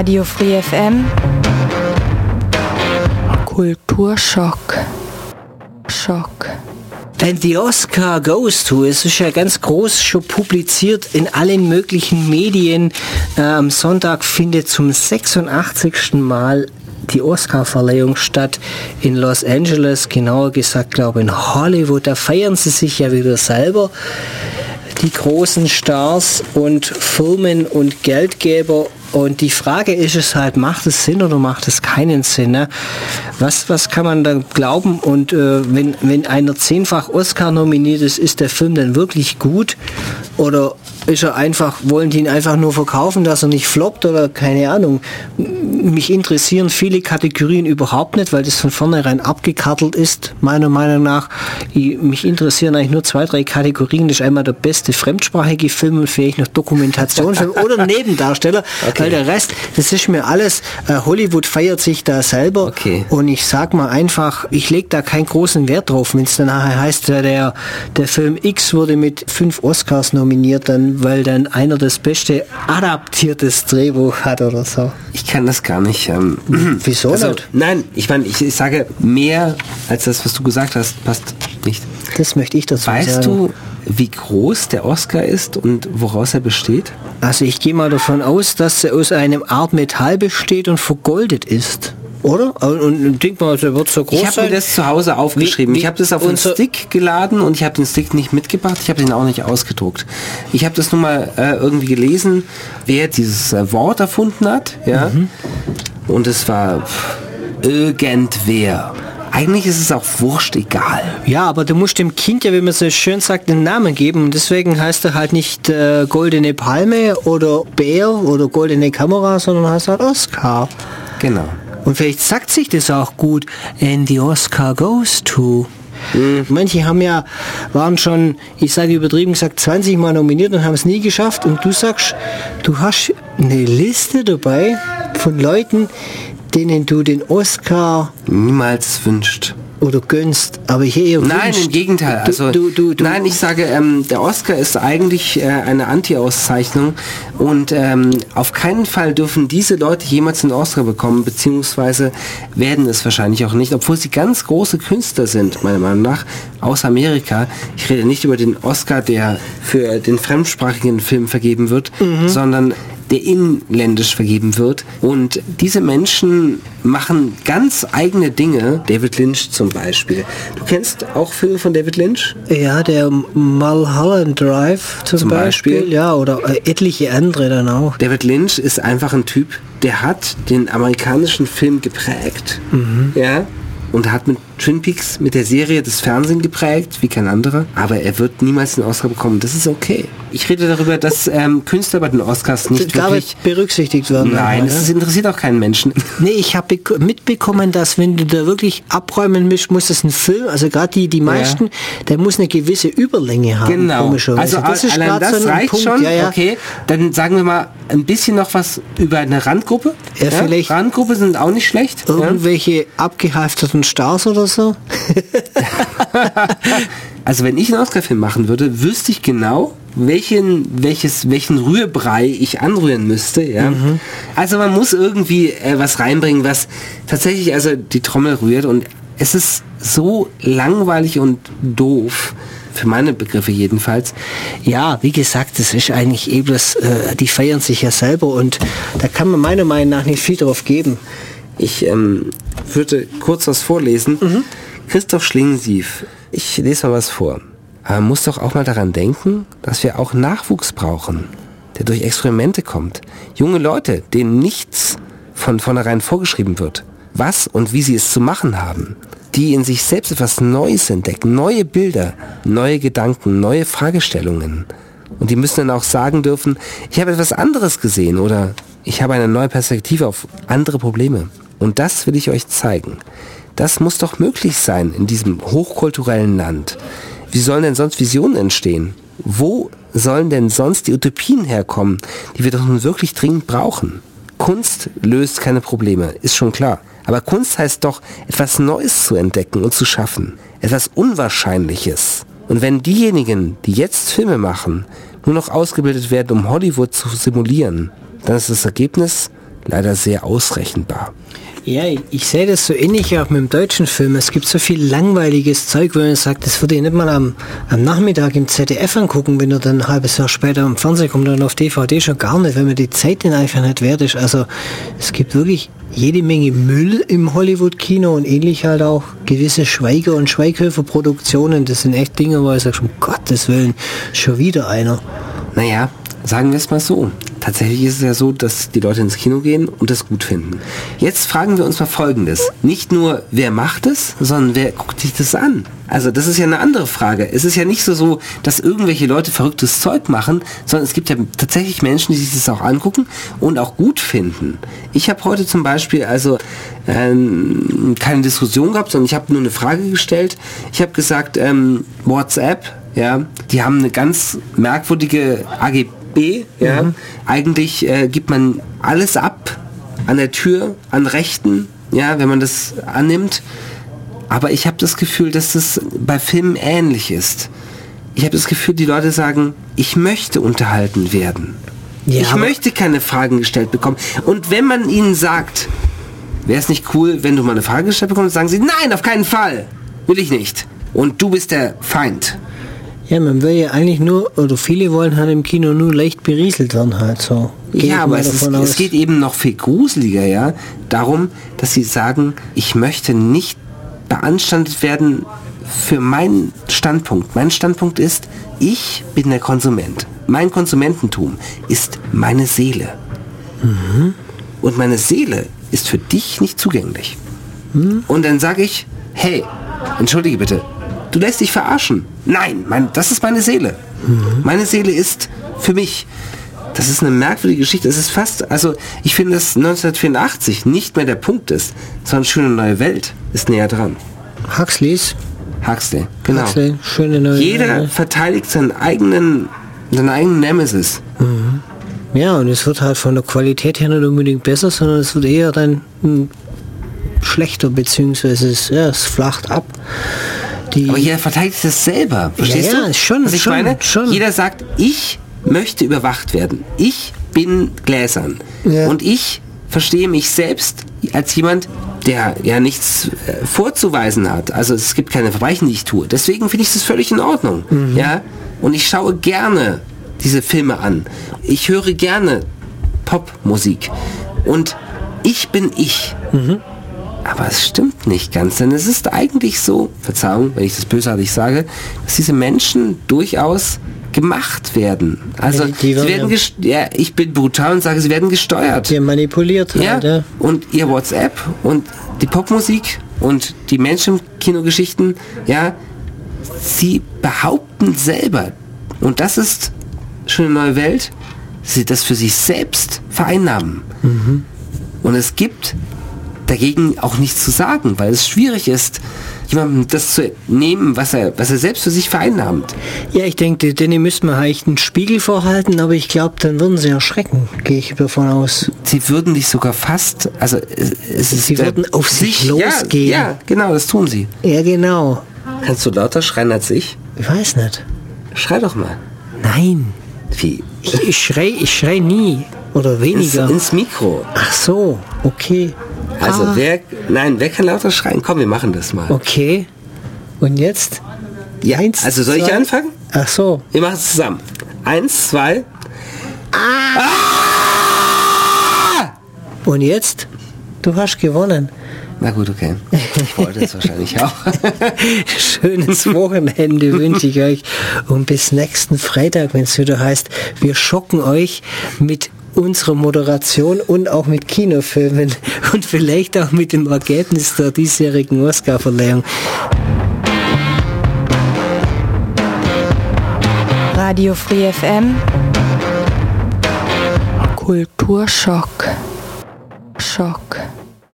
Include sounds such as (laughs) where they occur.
Radio Free FM. Kulturschock. Schock. And the Oscar goes to, es ist ja ganz groß schon publiziert in allen möglichen Medien. Äh, am Sonntag findet zum 86. Mal die Oscar-Verleihung statt in Los Angeles, genauer gesagt, glaube ich, in Hollywood. Da feiern sie sich ja wieder selber die großen Stars und Firmen und Geldgeber. Und die Frage ist es halt, macht es Sinn oder macht es keinen Sinn? Ne? Was, was kann man da glauben? Und äh, wenn, wenn einer zehnfach Oscar nominiert ist, ist der Film dann wirklich gut? Oder ist er einfach, wollen die ihn einfach nur verkaufen, dass er nicht floppt oder keine Ahnung. Mich interessieren viele Kategorien überhaupt nicht, weil das von vornherein abgekartelt ist, meiner Meinung nach. Ich, mich interessieren eigentlich nur zwei, drei Kategorien. Das ist einmal der beste fremdsprachige Film und vielleicht noch Dokumentationsfilm oder (laughs) Nebendarsteller, okay. weil der Rest, das ist mir alles, äh, Hollywood feiert sich da selber okay. und ich sag mal einfach, ich lege da keinen großen Wert drauf, wenn es dann nachher heißt, der, der Film X wurde mit fünf Oscars nominiert, dann weil dann einer das beste adaptiertes Drehbuch hat oder so. Ich kann das gar nicht. Ähm, (clears throat) Wieso also, nicht? Nein, ich meine, ich, ich, sage mehr als das, was du gesagt hast, passt nicht. Das möchte ich dazu weißt sagen. Weißt du, wie groß der Oscar ist und woraus er besteht? Also ich gehe mal davon aus, dass er aus einem Art Metall besteht und vergoldet ist. Oder? Und denk mal, der wird so groß Ich habe mir das zu Hause aufgeschrieben. Wie, wie ich habe das auf einen Stick geladen und ich habe den Stick nicht mitgebracht. Ich habe den auch nicht ausgedruckt. Ich habe das nun mal äh, irgendwie gelesen, wer dieses äh, Wort erfunden hat. Ja. Mhm. Und es war irgendwer. Eigentlich ist es auch wurscht egal. Ja, aber du musst dem Kind ja, wie man so schön sagt, einen Namen geben. Und deswegen heißt er halt nicht äh, Goldene Palme oder Bär oder Goldene Kamera, sondern heißt halt Oscar. Genau. Und vielleicht sagt sich das auch gut, and the Oscar goes to. Mhm. Manche haben ja, waren schon, ich sage übertrieben gesagt, 20 Mal nominiert und haben es nie geschafft. Und du sagst, du hast eine Liste dabei von Leuten, denen du den Oscar niemals wünscht oder gönnst, aber ich eher Nein, im Gegenteil. Also, du, du, du, nein, ich sage, ähm, der Oscar ist eigentlich äh, eine Anti-Auszeichnung und ähm, auf keinen Fall dürfen diese Leute jemals einen Oscar bekommen, beziehungsweise werden es wahrscheinlich auch nicht, obwohl sie ganz große Künstler sind, meiner Meinung nach, aus Amerika. Ich rede nicht über den Oscar, der für den fremdsprachigen Film vergeben wird, mhm. sondern der inländisch vergeben wird. Und diese Menschen machen ganz eigene Dinge. David Lynch zum Beispiel. Du kennst auch Filme von David Lynch? Ja, der Mulholland Drive zum, zum Beispiel. Beispiel. Ja, oder äh, etliche andere dann auch. David Lynch ist einfach ein Typ, der hat den amerikanischen Film geprägt. Mhm. Ja, und hat mit Twin Peaks, mit der Serie das Fernsehen geprägt, wie kein anderer. Aber er wird niemals den Oscar bekommen. Das ist okay. Ich rede darüber, dass ähm, Künstler bei den Oscars nicht Gar wirklich berücksichtigt werden. Nein, das ja? interessiert auch keinen Menschen. (laughs) Nee, ich habe mitbekommen, dass wenn du da wirklich abräumen musst, muss es ein Film, also gerade die, die meisten, ja. der muss eine gewisse Überlänge haben. Genau. Also das ist allein das so reicht Punkt. schon. Ja, okay, dann sagen wir mal ein bisschen noch was über eine Randgruppe. Ja, vielleicht. Randgruppe sind auch nicht schlecht. Irgendwelche abgehalfterten Stars oder so. (laughs) also wenn ich einen Oscar-Film machen würde, wüsste ich genau, welchen, welches, welchen Rührbrei ich anrühren müsste. Ja? Mhm. Also man muss irgendwie äh, was reinbringen, was tatsächlich also die Trommel rührt und es ist so langweilig und doof. Für meine Begriffe jedenfalls. Ja, wie gesagt, das ist eigentlich eben das, äh, die feiern sich ja selber und da kann man meiner Meinung nach nicht viel drauf geben. Ich ähm, würde kurz was vorlesen. Mhm. Christoph Schlingensief, ich lese mal was vor. Aber man muss doch auch mal daran denken, dass wir auch Nachwuchs brauchen, der durch Experimente kommt. Junge Leute, denen nichts von vornherein vorgeschrieben wird, was und wie sie es zu machen haben. Die in sich selbst etwas Neues entdecken, neue Bilder, neue Gedanken, neue Fragestellungen. Und die müssen dann auch sagen dürfen, ich habe etwas anderes gesehen oder ich habe eine neue Perspektive auf andere Probleme. Und das will ich euch zeigen. Das muss doch möglich sein in diesem hochkulturellen Land. Wie sollen denn sonst Visionen entstehen? Wo sollen denn sonst die Utopien herkommen, die wir doch nun wirklich dringend brauchen? Kunst löst keine Probleme, ist schon klar. Aber Kunst heißt doch, etwas Neues zu entdecken und zu schaffen. Etwas Unwahrscheinliches. Und wenn diejenigen, die jetzt Filme machen, nur noch ausgebildet werden, um Hollywood zu simulieren, dann ist das Ergebnis leider sehr ausrechenbar. Ja, ich sehe das so ähnlich auch mit dem deutschen Film. Es gibt so viel langweiliges Zeug, wo man sagt, das würde ich nicht mal am, am Nachmittag im ZDF angucken, wenn er dann ein halbes Jahr später am Fernsehen kommt und auf DVD schon gar nicht, wenn mir die Zeit dann einfach nicht wert ist. Also es gibt wirklich jede Menge Müll im Hollywood-Kino und ähnlich halt auch gewisse Schweiger- und Schweighöfer-Produktionen. Das sind echt Dinge, wo ich sage, um Gottes Willen, schon wieder einer. Naja, sagen wir es mal so. Tatsächlich ist es ja so, dass die Leute ins Kino gehen und das gut finden. Jetzt fragen wir uns mal Folgendes. Nicht nur, wer macht es, sondern wer guckt sich das an? Also das ist ja eine andere Frage. Es ist ja nicht so dass irgendwelche Leute verrücktes Zeug machen, sondern es gibt ja tatsächlich Menschen, die sich das auch angucken und auch gut finden. Ich habe heute zum Beispiel also ähm, keine Diskussion gehabt, sondern ich habe nur eine Frage gestellt. Ich habe gesagt, ähm, WhatsApp, ja, die haben eine ganz merkwürdige AGB ja, mhm. eigentlich äh, gibt man alles ab an der Tür, an Rechten, ja, wenn man das annimmt. Aber ich habe das Gefühl, dass das bei Filmen ähnlich ist. Ich habe das Gefühl, die Leute sagen, ich möchte unterhalten werden. Ja, ich möchte keine Fragen gestellt bekommen. Und wenn man ihnen sagt, wäre es nicht cool, wenn du mal eine Frage gestellt bekommst, sagen sie, nein, auf keinen Fall. Will ich nicht. Und du bist der Feind. Ja, man will ja eigentlich nur, oder viele wollen halt im Kino nur leicht berieselt werden halt so. Geh ja, aber es, ist, es geht eben noch viel gruseliger, ja, darum, dass sie sagen, ich möchte nicht beanstandet werden für meinen Standpunkt. Mein Standpunkt ist, ich bin der Konsument. Mein Konsumententum ist meine Seele. Mhm. Und meine Seele ist für dich nicht zugänglich. Mhm. Und dann sage ich, hey, entschuldige bitte, Du lässt dich verarschen. Nein, mein, das ist meine Seele. Mhm. Meine Seele ist für mich. Das ist eine merkwürdige Geschichte. Es ist fast, also ich finde, dass 1984 nicht mehr der Punkt ist, sondern schöne neue Welt ist näher dran. Huxleys. Huxley, genau. Huxley, schöne neue Jeder Welt. verteidigt seinen eigenen, seinen eigenen Nemesis. Mhm. Ja, und es wird halt von der Qualität her nicht unbedingt besser, sondern es wird eher dann schlechter, beziehungsweise es, ja, es flacht ab. Die Aber jeder verteidigt das selber. Verstehst ja, ja, du? Schon, Was ich schon, meine? Schon. Jeder sagt, ich möchte überwacht werden. Ich bin gläsern. Ja. Und ich verstehe mich selbst als jemand, der ja nichts äh, vorzuweisen hat. Also es gibt keine Verbrechen, die ich tue. Deswegen finde ich das völlig in Ordnung. Mhm. Ja? Und ich schaue gerne diese Filme an. Ich höre gerne Popmusik. Und ich bin ich. Mhm. Aber es stimmt nicht ganz, denn es ist eigentlich so, Verzeihung, wenn ich das bösartig sage, dass diese Menschen durchaus gemacht werden. Also die, die sie werden ja, ich bin brutal und sage, sie werden gesteuert. Die manipuliert halt, ja. ja. Und ihr WhatsApp und die Popmusik und die Menschenkinogeschichten, ja, sie behaupten selber, und das ist schon eine neue Welt, sie das für sich selbst vereinnahmen. Mhm. Und es gibt dagegen auch nichts zu sagen, weil es schwierig ist, jemandem das zu nehmen, was er, was er selbst für sich vereinnahmt. Ja, ich denke, denen müssten wir eigentlich einen Spiegel vorhalten, aber ich glaube, dann würden sie erschrecken, gehe ich davon aus. Sie würden dich sogar fast, also es ist Sie würden auf sich, sich losgehen. Ja, ja, genau, das tun sie. Ja, genau. Kannst du lauter schreien als ich? Ich weiß nicht. Schrei doch mal. Nein. Wie? Ich, ich schrei, ich schrei nie. Oder weniger. Ins, ins Mikro. Ach so, okay. Also ah. wer, nein, wer kann lauter schreien? Komm, wir machen das mal. Okay. Und jetzt? Ja, Eins, also soll zwei. ich anfangen? Ach so. Wir machen es zusammen. Eins, zwei. Ah. ah! Und jetzt? Du hast gewonnen. Na gut, okay. Ich wollte es wahrscheinlich auch. (laughs) Schönes Wochenende wünsche ich euch und bis nächsten Freitag, wenn es wieder heißt, wir schocken euch mit unserer Moderation und auch mit Kinofilmen (laughs) und vielleicht auch mit dem Ergebnis der diesjährigen Oscar-Verleihung. Radio Free FM Kulturschock. Schock.